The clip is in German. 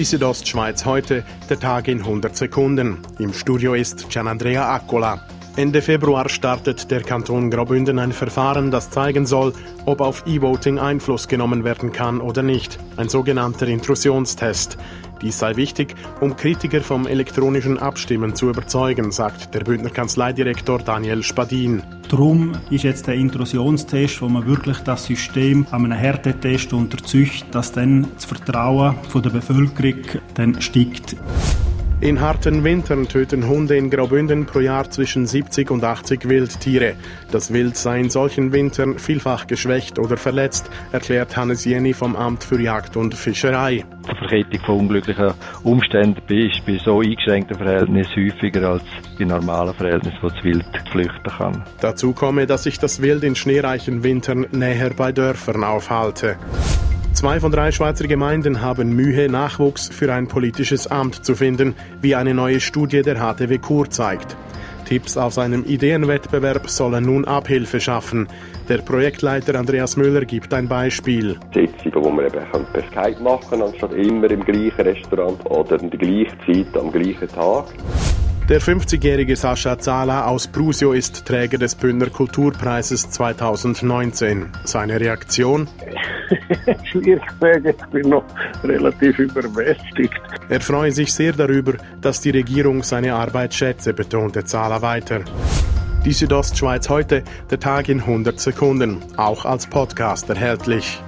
Die Südostschweiz heute, der Tag in 100 Sekunden. Im Studio ist Gianandrea Accola. Ende Februar startet der Kanton Graubünden ein Verfahren, das zeigen soll, ob auf E-Voting Einfluss genommen werden kann oder nicht. Ein sogenannter Intrusionstest. Dies sei wichtig, um Kritiker vom elektronischen Abstimmen zu überzeugen, sagt der Bündner Kanzleidirektor Daniel Spadin. Darum ist jetzt der Intrusionstest, wo man wirklich das System an einem Härtetest unterzücht, dass dann das Vertrauen der Bevölkerung dann steigt. In harten Wintern töten Hunde in Graubünden pro Jahr zwischen 70 und 80 Wildtiere. Das Wild sei in solchen Wintern vielfach geschwächt oder verletzt, erklärt Hannes Jenny vom Amt für Jagd und Fischerei. Die Verkettung von unglücklichen Umständen ist bei so eingeschränkten Verhältnissen häufiger als bei normalen Verhältnissen, wo das Wild flüchten kann. Dazu komme, dass sich das Wild in schneereichen Wintern näher bei Dörfern aufhalte. Zwei von drei Schweizer Gemeinden haben Mühe, Nachwuchs für ein politisches Amt zu finden, wie eine neue Studie der HTW Kur zeigt. Tipps aus einem Ideenwettbewerb sollen nun Abhilfe schaffen. Der Projektleiter Andreas Müller gibt ein Beispiel. Sitzungen, wo man eben per Skype machen kann, anstatt immer im gleichen Restaurant oder in der gleichen Zeit am gleichen Tag. Der 50-jährige Sascha Zala aus Prusio ist Träger des Bündner Kulturpreises 2019. Seine Reaktion? Schwierig ich bin noch relativ überwältigt. Er freue sich sehr darüber, dass die Regierung seine Arbeit schätze, betonte Zala weiter. Die Südostschweiz heute, der Tag in 100 Sekunden, auch als Podcast erhältlich.